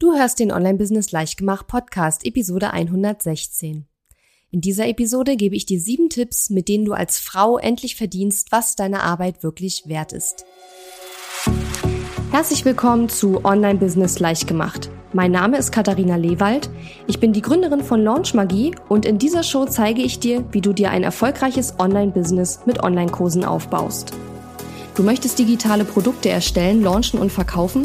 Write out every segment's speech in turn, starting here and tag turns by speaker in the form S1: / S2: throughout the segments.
S1: Du hörst den Online-Business Leichtgemacht Podcast, Episode 116. In dieser Episode gebe ich dir sieben Tipps, mit denen du als Frau endlich verdienst, was deine Arbeit wirklich wert ist. Herzlich willkommen zu Online-Business Leichtgemacht. Mein Name ist Katharina Lewald. Ich bin die Gründerin von Launch Magie und in dieser Show zeige ich dir, wie du dir ein erfolgreiches Online-Business mit Online-Kursen aufbaust. Du möchtest digitale Produkte erstellen, launchen und verkaufen?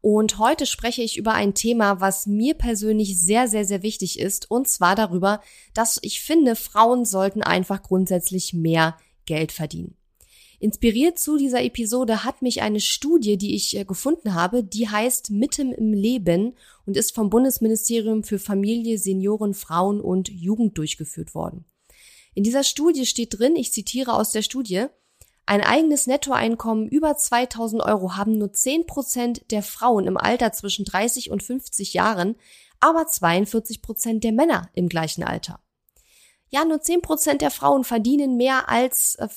S1: und heute spreche ich über ein Thema, was mir persönlich sehr, sehr, sehr wichtig ist. Und zwar darüber, dass ich finde, Frauen sollten einfach grundsätzlich mehr Geld verdienen. Inspiriert zu dieser Episode hat mich eine Studie, die ich äh, gefunden habe, die heißt Mitten im Leben und ist vom Bundesministerium für Familie, Senioren, Frauen und Jugend durchgeführt worden. In dieser Studie steht drin, ich zitiere aus der Studie, ein eigenes Nettoeinkommen über 2000 Euro haben nur 10 Prozent der Frauen im Alter zwischen 30 und 50 Jahren, aber 42 Prozent der Männer im gleichen Alter. Ja, nur 10 Prozent der Frauen verdienen mehr als äh,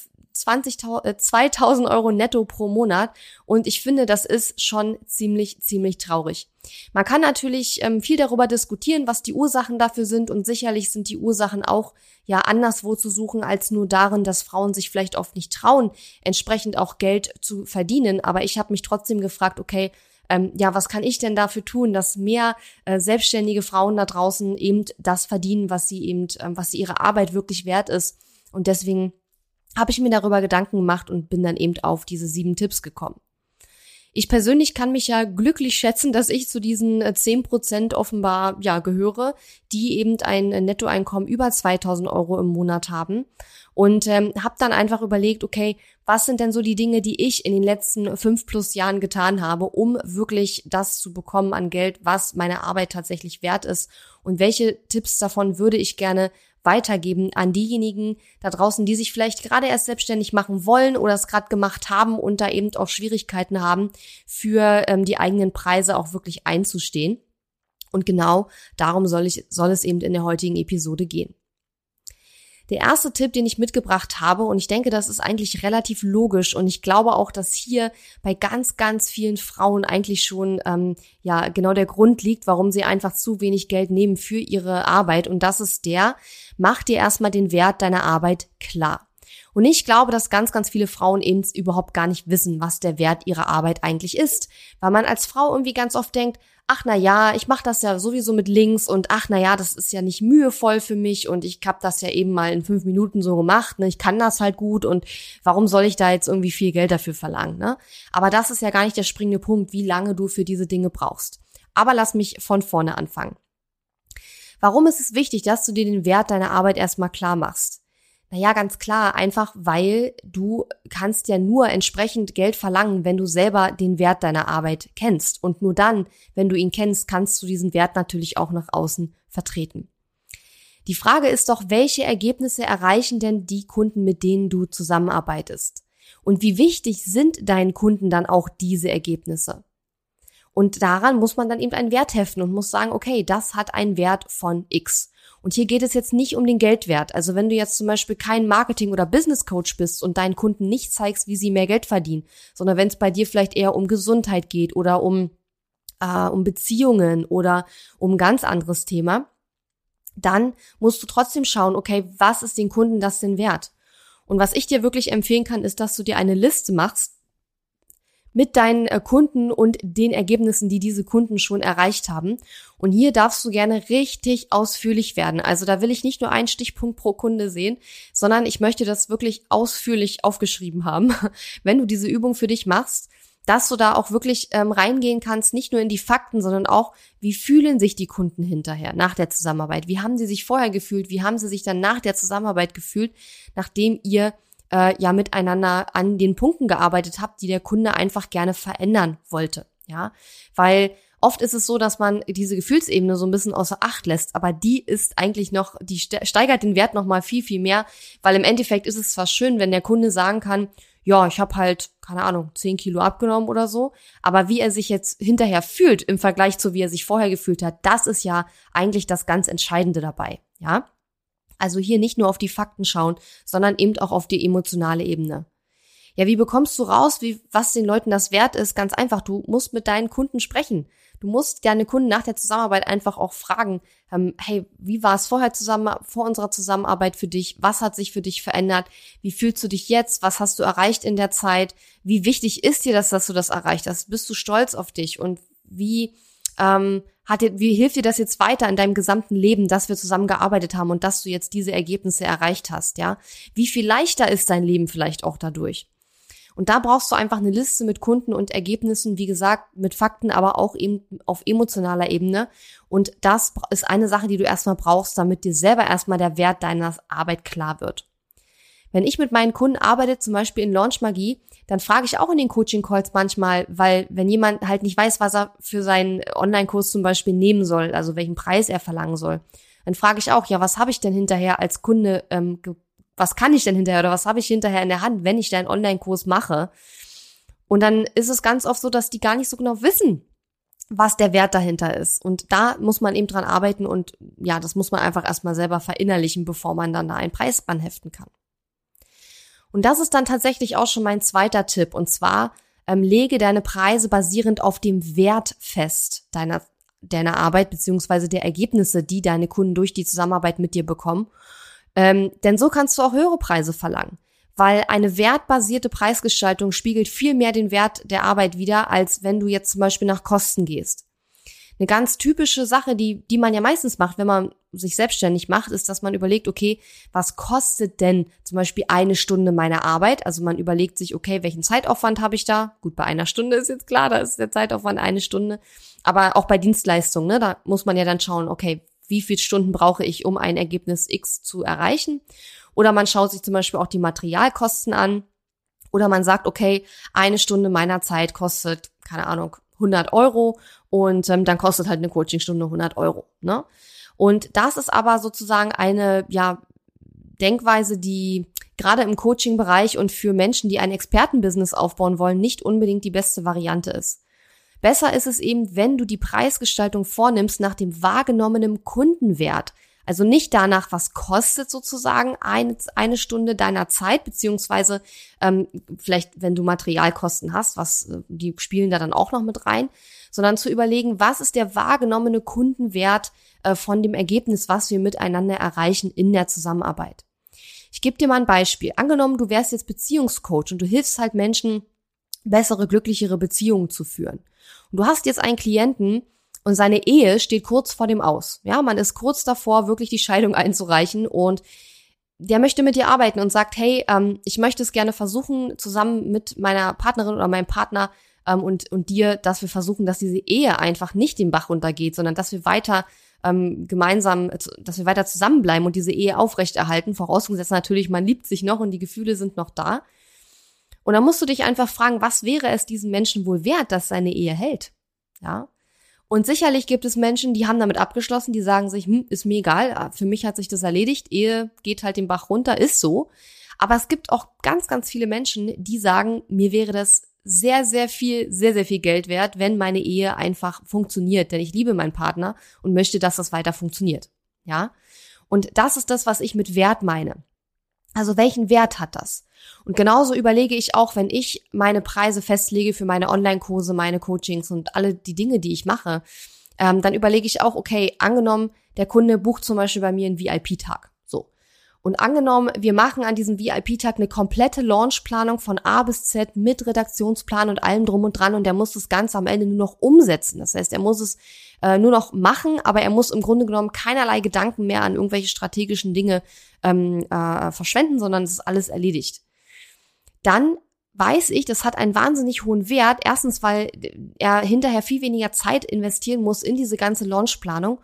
S1: 20, äh, 2000 Euro netto pro Monat. Und ich finde, das ist schon ziemlich, ziemlich traurig. Man kann natürlich ähm, viel darüber diskutieren, was die Ursachen dafür sind. Und sicherlich sind die Ursachen auch ja anderswo zu suchen als nur darin, dass Frauen sich vielleicht oft nicht trauen, entsprechend auch Geld zu verdienen. Aber ich habe mich trotzdem gefragt, okay, ähm, ja, was kann ich denn dafür tun, dass mehr äh, selbstständige Frauen da draußen eben das verdienen, was sie eben, ähm, was ihre Arbeit wirklich wert ist. Und deswegen habe ich mir darüber Gedanken gemacht und bin dann eben auf diese sieben Tipps gekommen. Ich persönlich kann mich ja glücklich schätzen, dass ich zu diesen äh, zehn Prozent offenbar ja gehöre, die eben ein Nettoeinkommen über 2000 Euro im Monat haben und ähm, habe dann einfach überlegt, okay, was sind denn so die Dinge, die ich in den letzten fünf plus Jahren getan habe, um wirklich das zu bekommen an Geld, was meine Arbeit tatsächlich wert ist und welche Tipps davon würde ich gerne weitergeben an diejenigen da draußen, die sich vielleicht gerade erst selbstständig machen wollen oder es gerade gemacht haben und da eben auch Schwierigkeiten haben, für ähm, die eigenen Preise auch wirklich einzustehen. Und genau darum soll, ich, soll es eben in der heutigen Episode gehen. Der erste Tipp, den ich mitgebracht habe, und ich denke, das ist eigentlich relativ logisch, und ich glaube auch, dass hier bei ganz, ganz vielen Frauen eigentlich schon ähm, ja genau der Grund liegt, warum sie einfach zu wenig Geld nehmen für ihre Arbeit. Und das ist der, mach dir erstmal den Wert deiner Arbeit klar. Und ich glaube, dass ganz, ganz viele Frauen eben überhaupt gar nicht wissen, was der Wert ihrer Arbeit eigentlich ist. Weil man als Frau irgendwie ganz oft denkt, ach na ja, ich mache das ja sowieso mit links und ach na ja, das ist ja nicht mühevoll für mich und ich habe das ja eben mal in fünf Minuten so gemacht, ne? ich kann das halt gut und warum soll ich da jetzt irgendwie viel Geld dafür verlangen, ne? Aber das ist ja gar nicht der springende Punkt, wie lange du für diese Dinge brauchst. Aber lass mich von vorne anfangen. Warum ist es wichtig, dass du dir den Wert deiner Arbeit erstmal klar machst? Naja, ganz klar, einfach weil du kannst ja nur entsprechend Geld verlangen, wenn du selber den Wert deiner Arbeit kennst. Und nur dann, wenn du ihn kennst, kannst du diesen Wert natürlich auch nach außen vertreten. Die Frage ist doch, welche Ergebnisse erreichen denn die Kunden, mit denen du zusammenarbeitest? Und wie wichtig sind deinen Kunden dann auch diese Ergebnisse? Und daran muss man dann eben einen Wert heften und muss sagen, okay, das hat einen Wert von X. Und hier geht es jetzt nicht um den Geldwert. Also wenn du jetzt zum Beispiel kein Marketing- oder Business Coach bist und deinen Kunden nicht zeigst, wie sie mehr Geld verdienen, sondern wenn es bei dir vielleicht eher um Gesundheit geht oder um, äh, um Beziehungen oder um ein ganz anderes Thema, dann musst du trotzdem schauen, okay, was ist den Kunden das denn wert? Und was ich dir wirklich empfehlen kann, ist, dass du dir eine Liste machst mit deinen äh, Kunden und den Ergebnissen, die diese Kunden schon erreicht haben. Und hier darfst du gerne richtig ausführlich werden. Also da will ich nicht nur einen Stichpunkt pro Kunde sehen, sondern ich möchte das wirklich ausführlich aufgeschrieben haben, wenn du diese Übung für dich machst, dass du da auch wirklich ähm, reingehen kannst, nicht nur in die Fakten, sondern auch, wie fühlen sich die Kunden hinterher nach der Zusammenarbeit? Wie haben sie sich vorher gefühlt? Wie haben sie sich dann nach der Zusammenarbeit gefühlt, nachdem ihr äh, ja miteinander an den Punkten gearbeitet habt, die der Kunde einfach gerne verändern wollte. Ja, weil Oft ist es so, dass man diese Gefühlsebene so ein bisschen außer Acht lässt, aber die ist eigentlich noch, die steigert den Wert noch mal viel, viel mehr, weil im Endeffekt ist es zwar schön, wenn der Kunde sagen kann, ja, ich habe halt, keine Ahnung, 10 Kilo abgenommen oder so. Aber wie er sich jetzt hinterher fühlt im Vergleich zu wie er sich vorher gefühlt hat, das ist ja eigentlich das ganz Entscheidende dabei. Ja? Also hier nicht nur auf die Fakten schauen, sondern eben auch auf die emotionale Ebene. Ja, wie bekommst du raus, wie, was den Leuten das wert ist? Ganz einfach, du musst mit deinen Kunden sprechen. Du musst deine Kunden nach der Zusammenarbeit einfach auch fragen, ähm, hey, wie war es vorher zusammen, vor unserer Zusammenarbeit für dich? Was hat sich für dich verändert? Wie fühlst du dich jetzt? Was hast du erreicht in der Zeit? Wie wichtig ist dir das, dass du das erreicht hast? Bist du stolz auf dich? Und wie, ähm, hat dir, wie hilft dir das jetzt weiter in deinem gesamten Leben, dass wir zusammen gearbeitet haben und dass du jetzt diese Ergebnisse erreicht hast, ja? Wie viel leichter ist dein Leben vielleicht auch dadurch? Und da brauchst du einfach eine Liste mit Kunden und Ergebnissen, wie gesagt, mit Fakten, aber auch eben auf emotionaler Ebene. Und das ist eine Sache, die du erstmal brauchst, damit dir selber erstmal der Wert deiner Arbeit klar wird. Wenn ich mit meinen Kunden arbeite, zum Beispiel in Launch Magie, dann frage ich auch in den Coaching-Calls manchmal, weil wenn jemand halt nicht weiß, was er für seinen Online-Kurs zum Beispiel nehmen soll, also welchen Preis er verlangen soll, dann frage ich auch, ja, was habe ich denn hinterher als Kunde ähm, was kann ich denn hinterher oder was habe ich hinterher in der Hand, wenn ich da einen Online-Kurs mache? Und dann ist es ganz oft so, dass die gar nicht so genau wissen, was der Wert dahinter ist. Und da muss man eben dran arbeiten und ja, das muss man einfach erstmal selber verinnerlichen, bevor man dann da einen Preis heften kann. Und das ist dann tatsächlich auch schon mein zweiter Tipp. Und zwar ähm, lege deine Preise basierend auf dem Wert fest deiner, deiner Arbeit beziehungsweise der Ergebnisse, die deine Kunden durch die Zusammenarbeit mit dir bekommen. Ähm, denn so kannst du auch höhere Preise verlangen. Weil eine wertbasierte Preisgestaltung spiegelt viel mehr den Wert der Arbeit wider, als wenn du jetzt zum Beispiel nach Kosten gehst. Eine ganz typische Sache, die, die man ja meistens macht, wenn man sich selbstständig macht, ist, dass man überlegt, okay, was kostet denn zum Beispiel eine Stunde meiner Arbeit? Also man überlegt sich, okay, welchen Zeitaufwand habe ich da? Gut, bei einer Stunde ist jetzt klar, da ist der Zeitaufwand eine Stunde. Aber auch bei Dienstleistungen, ne, da muss man ja dann schauen, okay, wie viele Stunden brauche ich, um ein Ergebnis X zu erreichen. Oder man schaut sich zum Beispiel auch die Materialkosten an. Oder man sagt, okay, eine Stunde meiner Zeit kostet, keine Ahnung, 100 Euro und ähm, dann kostet halt eine Coachingstunde 100 Euro. Ne? Und das ist aber sozusagen eine, ja, Denkweise, die gerade im Coaching-Bereich und für Menschen, die ein Expertenbusiness aufbauen wollen, nicht unbedingt die beste Variante ist. Besser ist es eben, wenn du die Preisgestaltung vornimmst nach dem wahrgenommenen Kundenwert. Also nicht danach, was kostet sozusagen eine, eine Stunde deiner Zeit, beziehungsweise ähm, vielleicht, wenn du Materialkosten hast, was äh, die spielen da dann auch noch mit rein, sondern zu überlegen, was ist der wahrgenommene Kundenwert äh, von dem Ergebnis, was wir miteinander erreichen in der Zusammenarbeit. Ich gebe dir mal ein Beispiel. Angenommen, du wärst jetzt Beziehungscoach und du hilfst halt Menschen, bessere, glücklichere Beziehungen zu führen. Und du hast jetzt einen Klienten und seine Ehe steht kurz vor dem Aus. Ja, man ist kurz davor, wirklich die Scheidung einzureichen und der möchte mit dir arbeiten und sagt, hey, ähm, ich möchte es gerne versuchen, zusammen mit meiner Partnerin oder meinem Partner ähm, und, und dir, dass wir versuchen, dass diese Ehe einfach nicht den Bach runtergeht, sondern dass wir weiter ähm, gemeinsam, dass wir weiter zusammenbleiben und diese Ehe aufrechterhalten. Vorausgesetzt natürlich, man liebt sich noch und die Gefühle sind noch da. Und dann musst du dich einfach fragen, was wäre es diesem Menschen wohl wert, dass seine Ehe hält? Ja. Und sicherlich gibt es Menschen, die haben damit abgeschlossen, die sagen sich, hm, ist mir egal, ah, für mich hat sich das erledigt, Ehe geht halt den Bach runter, ist so. Aber es gibt auch ganz, ganz viele Menschen, die sagen, mir wäre das sehr, sehr viel, sehr, sehr viel Geld wert, wenn meine Ehe einfach funktioniert. Denn ich liebe meinen Partner und möchte, dass das weiter funktioniert. Ja. Und das ist das, was ich mit Wert meine. Also welchen Wert hat das? Und genauso überlege ich auch, wenn ich meine Preise festlege für meine Online-Kurse, meine Coachings und alle die Dinge, die ich mache, ähm, dann überlege ich auch, okay, angenommen, der Kunde bucht zum Beispiel bei mir einen VIP-Tag. Und angenommen, wir machen an diesem VIP-Tag eine komplette Launchplanung von A bis Z mit Redaktionsplan und allem drum und dran und der muss das Ganze am Ende nur noch umsetzen. Das heißt, er muss es äh, nur noch machen, aber er muss im Grunde genommen keinerlei Gedanken mehr an irgendwelche strategischen Dinge ähm, äh, verschwenden, sondern es ist alles erledigt. Dann weiß ich, das hat einen wahnsinnig hohen Wert. Erstens, weil er hinterher viel weniger Zeit investieren muss in diese ganze Launchplanung.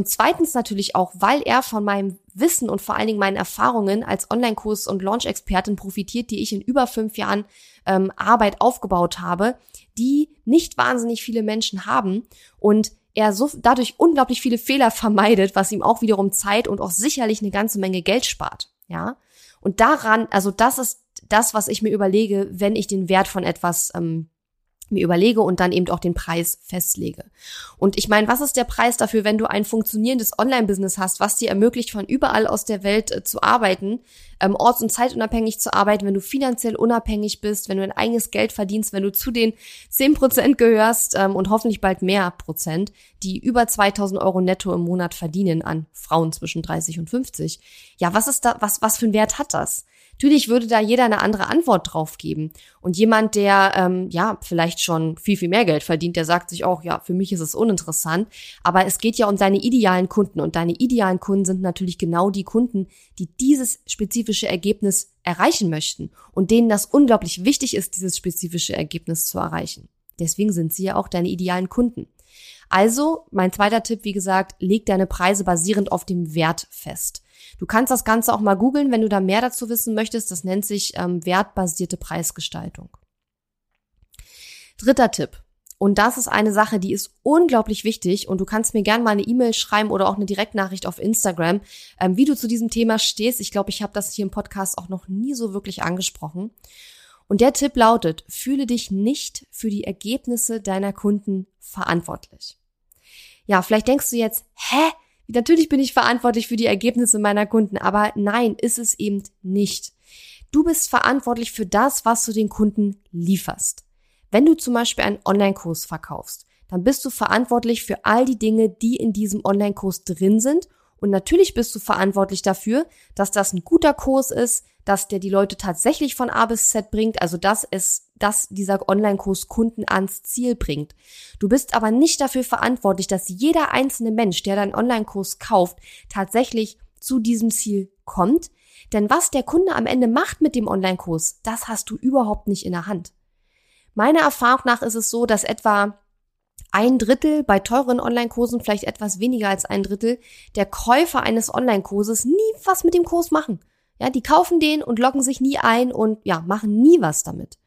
S1: Und zweitens natürlich auch, weil er von meinem Wissen und vor allen Dingen meinen Erfahrungen als Online-Kurs- und Launch-Expertin profitiert, die ich in über fünf Jahren ähm, Arbeit aufgebaut habe, die nicht wahnsinnig viele Menschen haben und er so dadurch unglaublich viele Fehler vermeidet, was ihm auch wiederum Zeit und auch sicherlich eine ganze Menge Geld spart. Ja. Und daran, also das ist das, was ich mir überlege, wenn ich den Wert von etwas ähm, mir überlege und dann eben auch den Preis festlege. Und ich meine, was ist der Preis dafür, wenn du ein funktionierendes Online-Business hast, was dir ermöglicht, von überall aus der Welt äh, zu arbeiten, ähm, orts- und zeitunabhängig zu arbeiten, wenn du finanziell unabhängig bist, wenn du ein eigenes Geld verdienst, wenn du zu den 10 Prozent gehörst ähm, und hoffentlich bald mehr Prozent, die über 2000 Euro netto im Monat verdienen an Frauen zwischen 30 und 50. Ja, was ist da, was, was für einen Wert hat das? Natürlich würde da jeder eine andere Antwort drauf geben. Und jemand, der ähm, ja vielleicht schon viel, viel mehr Geld verdient, der sagt sich auch, ja, für mich ist es uninteressant. Aber es geht ja um deine idealen Kunden. Und deine idealen Kunden sind natürlich genau die Kunden, die dieses spezifische Ergebnis erreichen möchten und denen das unglaublich wichtig ist, dieses spezifische Ergebnis zu erreichen. Deswegen sind sie ja auch deine idealen Kunden. Also, mein zweiter Tipp, wie gesagt, leg deine Preise basierend auf dem Wert fest. Du kannst das Ganze auch mal googeln, wenn du da mehr dazu wissen möchtest. Das nennt sich ähm, wertbasierte Preisgestaltung. Dritter Tipp. Und das ist eine Sache, die ist unglaublich wichtig. Und du kannst mir gerne mal eine E-Mail schreiben oder auch eine Direktnachricht auf Instagram, ähm, wie du zu diesem Thema stehst. Ich glaube, ich habe das hier im Podcast auch noch nie so wirklich angesprochen. Und der Tipp lautet, fühle dich nicht für die Ergebnisse deiner Kunden verantwortlich. Ja, vielleicht denkst du jetzt, hä? Natürlich bin ich verantwortlich für die Ergebnisse meiner Kunden, aber nein, ist es eben nicht. Du bist verantwortlich für das, was du den Kunden lieferst. Wenn du zum Beispiel einen Online-Kurs verkaufst, dann bist du verantwortlich für all die Dinge, die in diesem Online-Kurs drin sind und natürlich bist du verantwortlich dafür, dass das ein guter Kurs ist, dass der die Leute tatsächlich von A bis Z bringt, also dass es, dass dieser Online-Kurs Kunden ans Ziel bringt. Du bist aber nicht dafür verantwortlich, dass jeder einzelne Mensch, der deinen Online-Kurs kauft, tatsächlich zu diesem Ziel kommt. Denn was der Kunde am Ende macht mit dem Online-Kurs, das hast du überhaupt nicht in der Hand. Meiner Erfahrung nach ist es so, dass etwa ein Drittel, bei teuren Online-Kursen vielleicht etwas weniger als ein Drittel, der Käufer eines Online-Kurses nie was mit dem Kurs machen. Ja, die kaufen den und loggen sich nie ein und ja, machen nie was damit.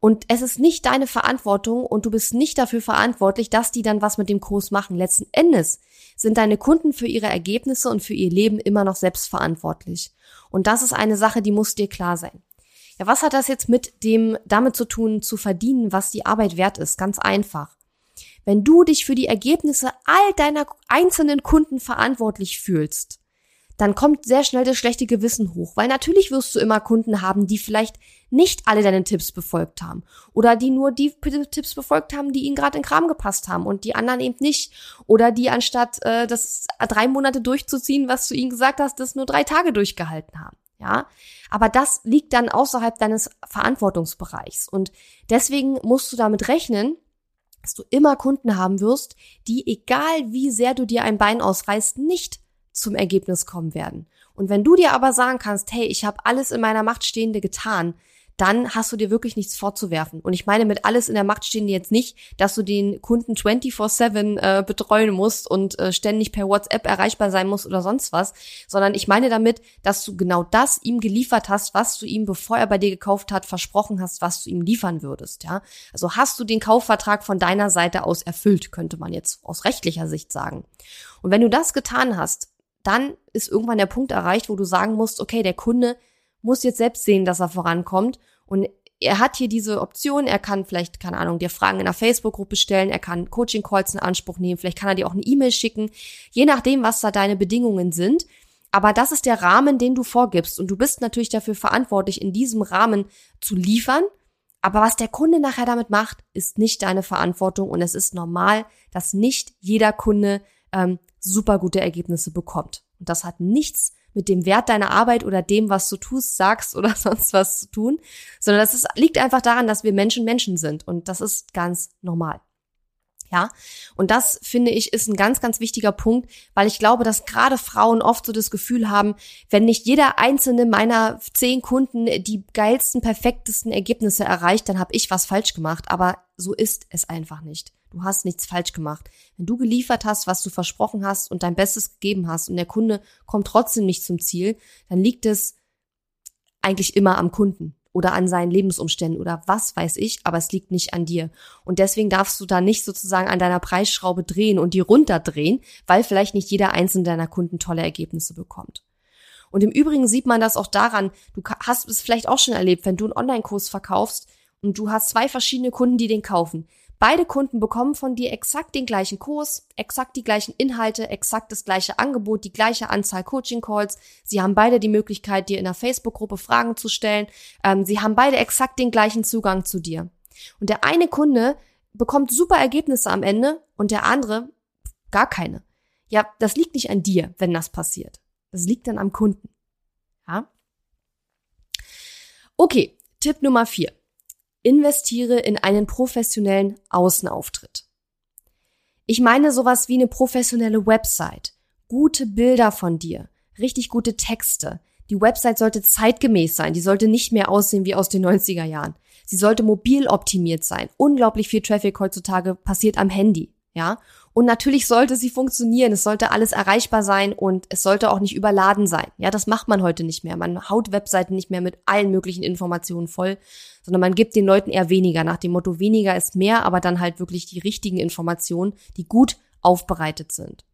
S1: Und es ist nicht deine Verantwortung und du bist nicht dafür verantwortlich, dass die dann was mit dem Kurs machen. Letzten Endes sind deine Kunden für ihre Ergebnisse und für ihr Leben immer noch selbst verantwortlich. Und das ist eine Sache, die muss dir klar sein. Ja, was hat das jetzt mit dem damit zu tun, zu verdienen, was die Arbeit wert ist? Ganz einfach. Wenn du dich für die Ergebnisse all deiner einzelnen Kunden verantwortlich fühlst, dann kommt sehr schnell das schlechte Gewissen hoch, weil natürlich wirst du immer Kunden haben, die vielleicht nicht alle deine Tipps befolgt haben. Oder die nur die Tipps befolgt haben, die ihnen gerade in Kram gepasst haben und die anderen eben nicht. Oder die anstatt äh, das drei Monate durchzuziehen, was du ihnen gesagt hast, das nur drei Tage durchgehalten haben. Ja, aber das liegt dann außerhalb deines Verantwortungsbereichs. Und deswegen musst du damit rechnen, dass du immer Kunden haben wirst, die, egal wie sehr du dir ein Bein ausreißt, nicht zum Ergebnis kommen werden. Und wenn du dir aber sagen kannst, hey, ich habe alles in meiner Macht Stehende getan, dann hast du dir wirklich nichts vorzuwerfen. Und ich meine mit alles in der Macht stehen jetzt nicht, dass du den Kunden 24-7 äh, betreuen musst und äh, ständig per WhatsApp erreichbar sein musst oder sonst was, sondern ich meine damit, dass du genau das ihm geliefert hast, was du ihm, bevor er bei dir gekauft hat, versprochen hast, was du ihm liefern würdest. Ja, Also hast du den Kaufvertrag von deiner Seite aus erfüllt, könnte man jetzt aus rechtlicher Sicht sagen. Und wenn du das getan hast, dann ist irgendwann der Punkt erreicht, wo du sagen musst, okay, der Kunde muss jetzt selbst sehen, dass er vorankommt. Und er hat hier diese Option, er kann vielleicht, keine Ahnung, dir Fragen in der Facebook-Gruppe stellen, er kann Coaching-Calls in Anspruch nehmen, vielleicht kann er dir auch eine E-Mail schicken, je nachdem, was da deine Bedingungen sind. Aber das ist der Rahmen, den du vorgibst. Und du bist natürlich dafür verantwortlich, in diesem Rahmen zu liefern. Aber was der Kunde nachher damit macht, ist nicht deine Verantwortung. Und es ist normal, dass nicht jeder Kunde ähm, super gute Ergebnisse bekommt. Und das hat nichts mit dem Wert deiner Arbeit oder dem, was du tust, sagst oder sonst was zu tun, sondern das ist, liegt einfach daran, dass wir Menschen Menschen sind und das ist ganz normal. Ja, und das finde ich ist ein ganz, ganz wichtiger Punkt, weil ich glaube, dass gerade Frauen oft so das Gefühl haben, wenn nicht jeder einzelne meiner zehn Kunden die geilsten, perfektesten Ergebnisse erreicht, dann habe ich was falsch gemacht. Aber so ist es einfach nicht. Du hast nichts falsch gemacht. Wenn du geliefert hast, was du versprochen hast und dein Bestes gegeben hast und der Kunde kommt trotzdem nicht zum Ziel, dann liegt es eigentlich immer am Kunden oder an seinen Lebensumständen oder was weiß ich, aber es liegt nicht an dir. Und deswegen darfst du da nicht sozusagen an deiner Preisschraube drehen und die runterdrehen, weil vielleicht nicht jeder einzelne deiner Kunden tolle Ergebnisse bekommt. Und im Übrigen sieht man das auch daran, du hast es vielleicht auch schon erlebt, wenn du einen Online-Kurs verkaufst und du hast zwei verschiedene Kunden, die den kaufen. Beide Kunden bekommen von dir exakt den gleichen Kurs, exakt die gleichen Inhalte, exakt das gleiche Angebot, die gleiche Anzahl Coaching-Calls. Sie haben beide die Möglichkeit, dir in der Facebook-Gruppe Fragen zu stellen. Ähm, sie haben beide exakt den gleichen Zugang zu dir. Und der eine Kunde bekommt super Ergebnisse am Ende und der andere gar keine. Ja, das liegt nicht an dir, wenn das passiert. Das liegt dann am Kunden. Ja? Okay, Tipp Nummer vier investiere in einen professionellen Außenauftritt. Ich meine sowas wie eine professionelle Website, gute Bilder von dir, richtig gute Texte. Die Website sollte zeitgemäß sein, die sollte nicht mehr aussehen wie aus den 90er Jahren. Sie sollte mobil optimiert sein. Unglaublich viel Traffic heutzutage passiert am Handy, ja? Und natürlich sollte sie funktionieren. Es sollte alles erreichbar sein und es sollte auch nicht überladen sein. Ja, das macht man heute nicht mehr. Man haut Webseiten nicht mehr mit allen möglichen Informationen voll, sondern man gibt den Leuten eher weniger nach dem Motto weniger ist mehr, aber dann halt wirklich die richtigen Informationen, die gut aufbereitet sind.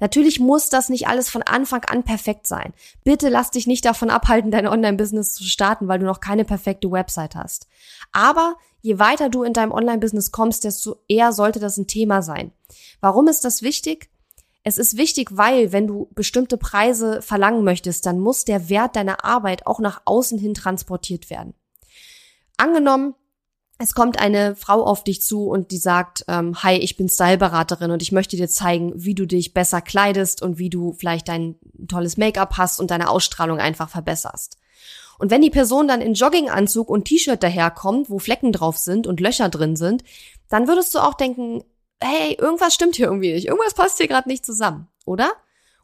S1: Natürlich muss das nicht alles von Anfang an perfekt sein. Bitte lass dich nicht davon abhalten, dein Online-Business zu starten, weil du noch keine perfekte Website hast. Aber je weiter du in deinem Online-Business kommst, desto eher sollte das ein Thema sein. Warum ist das wichtig? Es ist wichtig, weil wenn du bestimmte Preise verlangen möchtest, dann muss der Wert deiner Arbeit auch nach außen hin transportiert werden. Angenommen, es kommt eine Frau auf dich zu und die sagt, ähm, hi, ich bin Styleberaterin und ich möchte dir zeigen, wie du dich besser kleidest und wie du vielleicht dein tolles Make-up hast und deine Ausstrahlung einfach verbesserst. Und wenn die Person dann in Jogginganzug und T-Shirt daherkommt, wo Flecken drauf sind und Löcher drin sind, dann würdest du auch denken, hey, irgendwas stimmt hier irgendwie nicht, irgendwas passt hier gerade nicht zusammen, oder?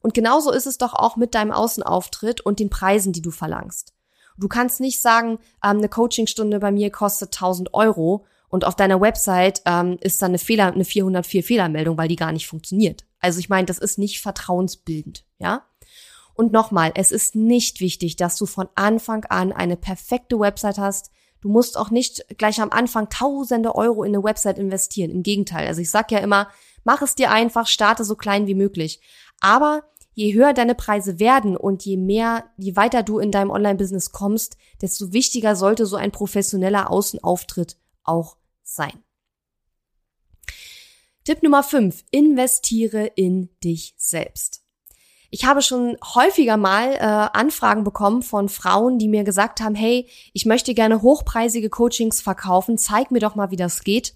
S1: Und genauso ist es doch auch mit deinem Außenauftritt und den Preisen, die du verlangst. Du kannst nicht sagen, ähm, eine Coachingstunde bei mir kostet 1000 Euro und auf deiner Website ähm, ist dann eine Fehler, eine 404 Fehlermeldung, weil die gar nicht funktioniert. Also ich meine, das ist nicht vertrauensbildend, ja? Und nochmal, es ist nicht wichtig, dass du von Anfang an eine perfekte Website hast, Du musst auch nicht gleich am Anfang tausende Euro in eine Website investieren. Im Gegenteil. Also ich sag ja immer, mach es dir einfach, starte so klein wie möglich. Aber je höher deine Preise werden und je mehr, je weiter du in deinem Online-Business kommst, desto wichtiger sollte so ein professioneller Außenauftritt auch sein. Tipp Nummer 5. Investiere in dich selbst. Ich habe schon häufiger mal äh, Anfragen bekommen von Frauen, die mir gesagt haben, hey, ich möchte gerne hochpreisige Coachings verkaufen, zeig mir doch mal, wie das geht.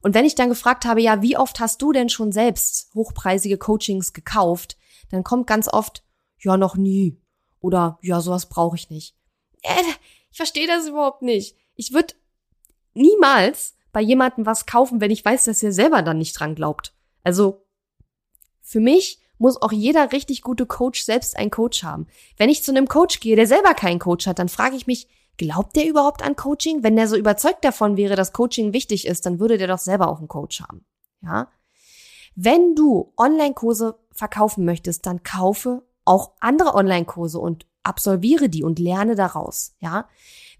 S1: Und wenn ich dann gefragt habe, ja, wie oft hast du denn schon selbst hochpreisige Coachings gekauft, dann kommt ganz oft, ja, noch nie. Oder ja, sowas brauche ich nicht. Äh, ich verstehe das überhaupt nicht. Ich würde niemals bei jemandem was kaufen, wenn ich weiß, dass er selber dann nicht dran glaubt. Also für mich muss auch jeder richtig gute Coach selbst einen Coach haben. Wenn ich zu einem Coach gehe, der selber keinen Coach hat, dann frage ich mich, glaubt der überhaupt an Coaching? Wenn der so überzeugt davon wäre, dass Coaching wichtig ist, dann würde der doch selber auch einen Coach haben. Ja? Wenn du Online-Kurse verkaufen möchtest, dann kaufe auch andere Online-Kurse und absolviere die und lerne daraus. Ja?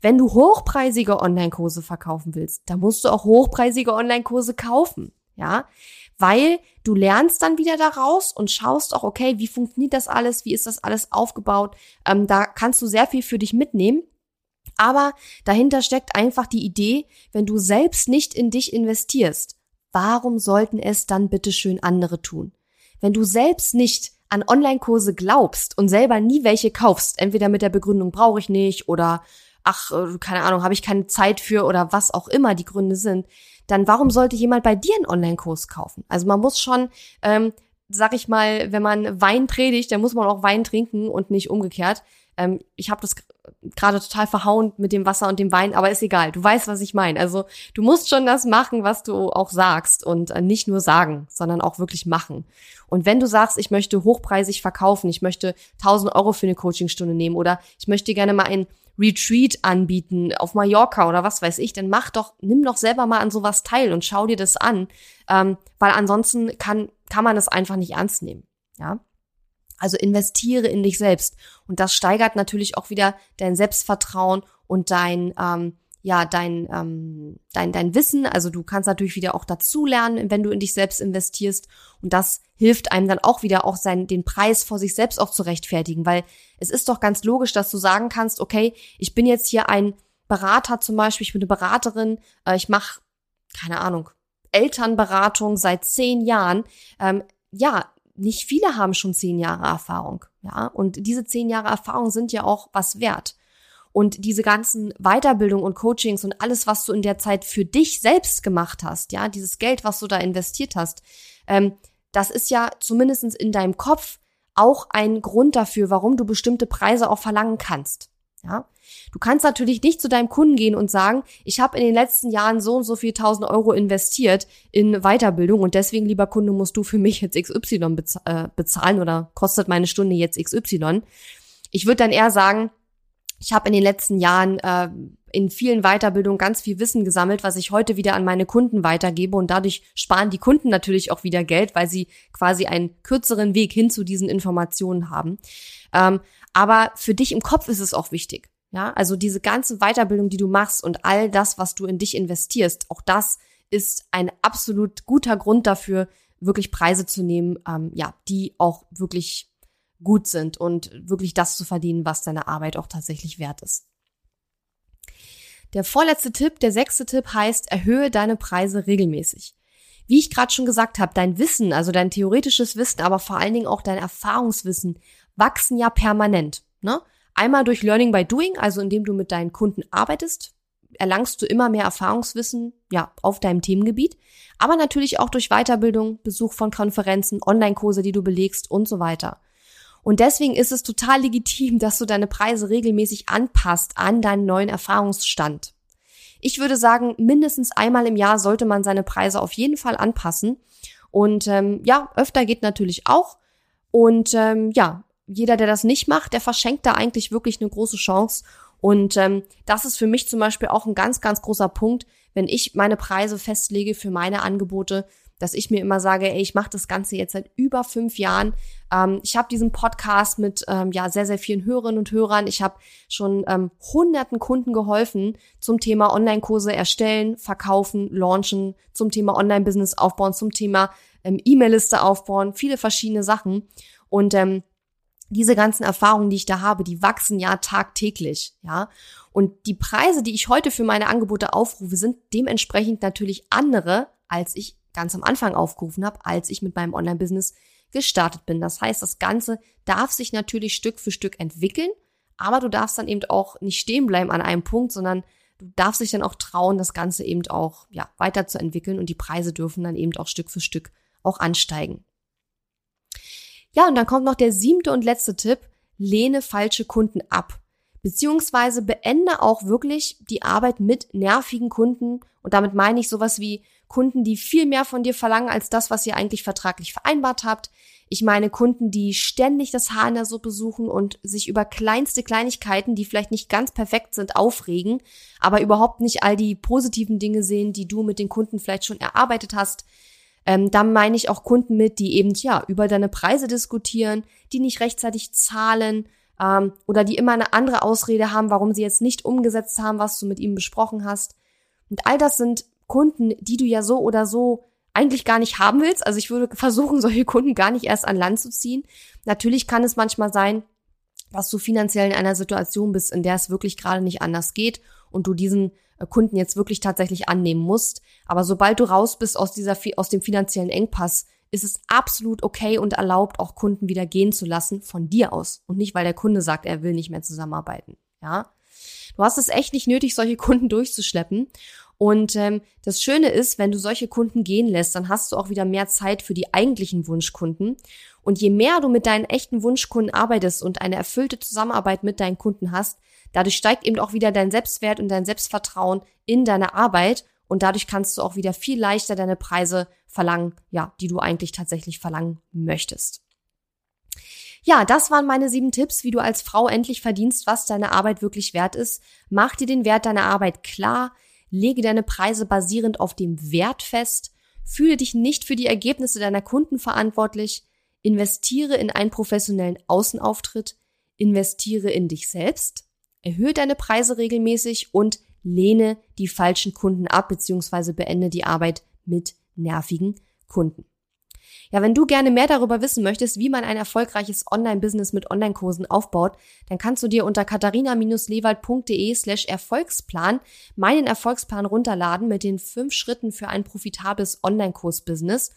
S1: Wenn du hochpreisige Online-Kurse verkaufen willst, dann musst du auch hochpreisige Online-Kurse kaufen. Ja? weil du lernst dann wieder daraus und schaust auch, okay, wie funktioniert das alles, wie ist das alles aufgebaut. Ähm, da kannst du sehr viel für dich mitnehmen. Aber dahinter steckt einfach die Idee, wenn du selbst nicht in dich investierst, warum sollten es dann bitteschön andere tun? Wenn du selbst nicht an Online-Kurse glaubst und selber nie welche kaufst, entweder mit der Begründung brauche ich nicht oder ach, äh, keine Ahnung, habe ich keine Zeit für oder was auch immer die Gründe sind, dann warum sollte jemand bei dir einen Online-Kurs kaufen? Also man muss schon ähm, sag ich mal, wenn man Wein predigt, dann muss man auch Wein trinken und nicht umgekehrt. Ähm, ich habe das gerade total verhauen mit dem Wasser und dem Wein, aber ist egal. Du weißt, was ich meine. Also du musst schon das machen, was du auch sagst und äh, nicht nur sagen, sondern auch wirklich machen. Und wenn du sagst, ich möchte hochpreisig verkaufen, ich möchte 1000 Euro für eine Coachingstunde nehmen oder ich möchte gerne mal ein Retreat anbieten auf Mallorca oder was weiß ich, dann mach doch, nimm doch selber mal an sowas teil und schau dir das an, ähm, weil ansonsten kann kann man es einfach nicht ernst nehmen. Ja. Also investiere in dich selbst. Und das steigert natürlich auch wieder dein Selbstvertrauen und dein, ähm, ja, dein, ähm, dein, dein Wissen. Also du kannst natürlich wieder auch dazulernen, wenn du in dich selbst investierst. Und das hilft einem dann auch wieder auch sein, den Preis vor sich selbst auch zu rechtfertigen. Weil es ist doch ganz logisch, dass du sagen kannst, okay, ich bin jetzt hier ein Berater zum Beispiel, ich bin eine Beraterin, äh, ich mache, keine Ahnung, Elternberatung seit zehn Jahren. Ähm, ja, nicht viele haben schon zehn Jahre Erfahrung, ja. Und diese zehn Jahre Erfahrung sind ja auch was wert. Und diese ganzen Weiterbildung und Coachings und alles, was du in der Zeit für dich selbst gemacht hast, ja, dieses Geld, was du da investiert hast, ähm, das ist ja zumindestens in deinem Kopf auch ein Grund dafür, warum du bestimmte Preise auch verlangen kannst. Ja, du kannst natürlich nicht zu deinem Kunden gehen und sagen, ich habe in den letzten Jahren so und so viel tausend Euro investiert in Weiterbildung und deswegen, lieber Kunde, musst du für mich jetzt XY äh, bezahlen oder kostet meine Stunde jetzt XY. Ich würde dann eher sagen, ich habe in den letzten Jahren äh, in vielen Weiterbildungen ganz viel Wissen gesammelt, was ich heute wieder an meine Kunden weitergebe und dadurch sparen die Kunden natürlich auch wieder Geld, weil sie quasi einen kürzeren Weg hin zu diesen Informationen haben. Ähm, aber für dich im Kopf ist es auch wichtig. Ja, also diese ganze Weiterbildung, die du machst und all das, was du in dich investierst, auch das ist ein absolut guter Grund dafür, wirklich Preise zu nehmen, ähm, ja, die auch wirklich gut sind und wirklich das zu verdienen, was deine Arbeit auch tatsächlich wert ist. Der vorletzte Tipp, der sechste Tipp heißt, erhöhe deine Preise regelmäßig. Wie ich gerade schon gesagt habe, dein Wissen, also dein theoretisches Wissen, aber vor allen Dingen auch dein Erfahrungswissen wachsen ja permanent. Ne? Einmal durch Learning by Doing, also indem du mit deinen Kunden arbeitest, erlangst du immer mehr Erfahrungswissen ja, auf deinem Themengebiet, aber natürlich auch durch Weiterbildung, Besuch von Konferenzen, Online-Kurse, die du belegst und so weiter. Und deswegen ist es total legitim, dass du deine Preise regelmäßig anpasst an deinen neuen Erfahrungsstand. Ich würde sagen, mindestens einmal im Jahr sollte man seine Preise auf jeden Fall anpassen. Und ähm, ja, öfter geht natürlich auch. Und ähm, ja, jeder, der das nicht macht, der verschenkt da eigentlich wirklich eine große Chance. Und ähm, das ist für mich zum Beispiel auch ein ganz, ganz großer Punkt, wenn ich meine Preise festlege für meine Angebote, dass ich mir immer sage, ey, ich mache das Ganze jetzt seit über fünf Jahren. Ähm, ich habe diesen Podcast mit ähm, ja sehr, sehr vielen Hörerinnen und Hörern. Ich habe schon ähm, hunderten Kunden geholfen zum Thema Online-Kurse erstellen, verkaufen, launchen, zum Thema Online-Business aufbauen, zum Thema ähm, E-Mail-Liste aufbauen, viele verschiedene Sachen. Und ähm, diese ganzen Erfahrungen, die ich da habe, die wachsen ja tagtäglich, ja. Und die Preise, die ich heute für meine Angebote aufrufe, sind dementsprechend natürlich andere, als ich ganz am Anfang aufgerufen habe, als ich mit meinem Online-Business gestartet bin. Das heißt, das Ganze darf sich natürlich Stück für Stück entwickeln, aber du darfst dann eben auch nicht stehen bleiben an einem Punkt, sondern du darfst dich dann auch trauen, das Ganze eben auch ja, weiterzuentwickeln und die Preise dürfen dann eben auch Stück für Stück auch ansteigen. Ja, und dann kommt noch der siebte und letzte Tipp. Lehne falsche Kunden ab. Beziehungsweise beende auch wirklich die Arbeit mit nervigen Kunden. Und damit meine ich sowas wie Kunden, die viel mehr von dir verlangen als das, was ihr eigentlich vertraglich vereinbart habt. Ich meine Kunden, die ständig das Haar in der Suppe suchen und sich über kleinste Kleinigkeiten, die vielleicht nicht ganz perfekt sind, aufregen, aber überhaupt nicht all die positiven Dinge sehen, die du mit den Kunden vielleicht schon erarbeitet hast. Ähm, dann meine ich auch Kunden mit, die eben ja über deine Preise diskutieren, die nicht rechtzeitig zahlen ähm, oder die immer eine andere Ausrede haben, warum sie jetzt nicht umgesetzt haben, was du mit ihnen besprochen hast. Und all das sind Kunden, die du ja so oder so eigentlich gar nicht haben willst. Also ich würde versuchen, solche Kunden gar nicht erst an Land zu ziehen. Natürlich kann es manchmal sein, dass du finanziell in einer Situation bist, in der es wirklich gerade nicht anders geht und du diesen Kunden jetzt wirklich tatsächlich annehmen musst. Aber sobald du raus bist aus dieser, aus dem finanziellen Engpass, ist es absolut okay und erlaubt, auch Kunden wieder gehen zu lassen von dir aus und nicht, weil der Kunde sagt, er will nicht mehr zusammenarbeiten. Ja. Du hast es echt nicht nötig, solche Kunden durchzuschleppen. Und ähm, das Schöne ist, wenn du solche Kunden gehen lässt, dann hast du auch wieder mehr Zeit für die eigentlichen Wunschkunden. Und je mehr du mit deinen echten Wunschkunden arbeitest und eine erfüllte Zusammenarbeit mit deinen Kunden hast, dadurch steigt eben auch wieder dein Selbstwert und dein Selbstvertrauen in deine Arbeit und dadurch kannst du auch wieder viel leichter deine Preise verlangen, ja, die du eigentlich tatsächlich verlangen möchtest. Ja, das waren meine sieben Tipps, wie du als Frau endlich verdienst, was deine Arbeit wirklich wert ist. Mach dir den Wert deiner Arbeit klar, lege deine Preise basierend auf dem Wert fest, fühle dich nicht für die Ergebnisse deiner Kunden verantwortlich, investiere in einen professionellen Außenauftritt, investiere in dich selbst, erhöhe deine Preise regelmäßig und lehne die falschen Kunden ab bzw. beende die Arbeit mit nervigen Kunden. Ja, wenn du gerne mehr darüber wissen möchtest, wie man ein erfolgreiches Online-Business mit Online-Kursen aufbaut, dann kannst du dir unter katharina-lewald.de slash Erfolgsplan meinen Erfolgsplan runterladen mit den fünf Schritten für ein profitables Online-Kurs-Business.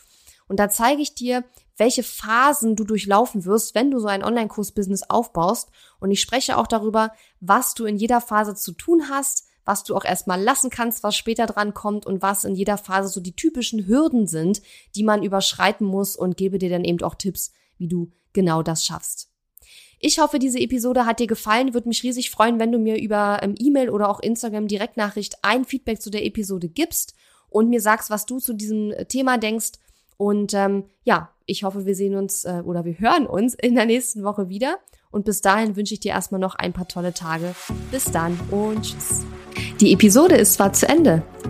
S1: Und da zeige ich dir, welche Phasen du durchlaufen wirst, wenn du so ein Online-Kurs-Business aufbaust. Und ich spreche auch darüber, was du in jeder Phase zu tun hast, was du auch erstmal lassen kannst, was später dran kommt und was in jeder Phase so die typischen Hürden sind, die man überschreiten muss und gebe dir dann eben auch Tipps, wie du genau das schaffst. Ich hoffe, diese Episode hat dir gefallen. Würde mich riesig freuen, wenn du mir über ähm, E-Mail oder auch Instagram Direktnachricht ein Feedback zu der Episode gibst und mir sagst, was du zu diesem äh, Thema denkst. Und ähm, ja, ich hoffe, wir sehen uns äh, oder wir hören uns in der nächsten Woche wieder. Und bis dahin wünsche ich dir erstmal noch ein paar tolle Tage. Bis dann und tschüss. Die Episode ist zwar zu Ende,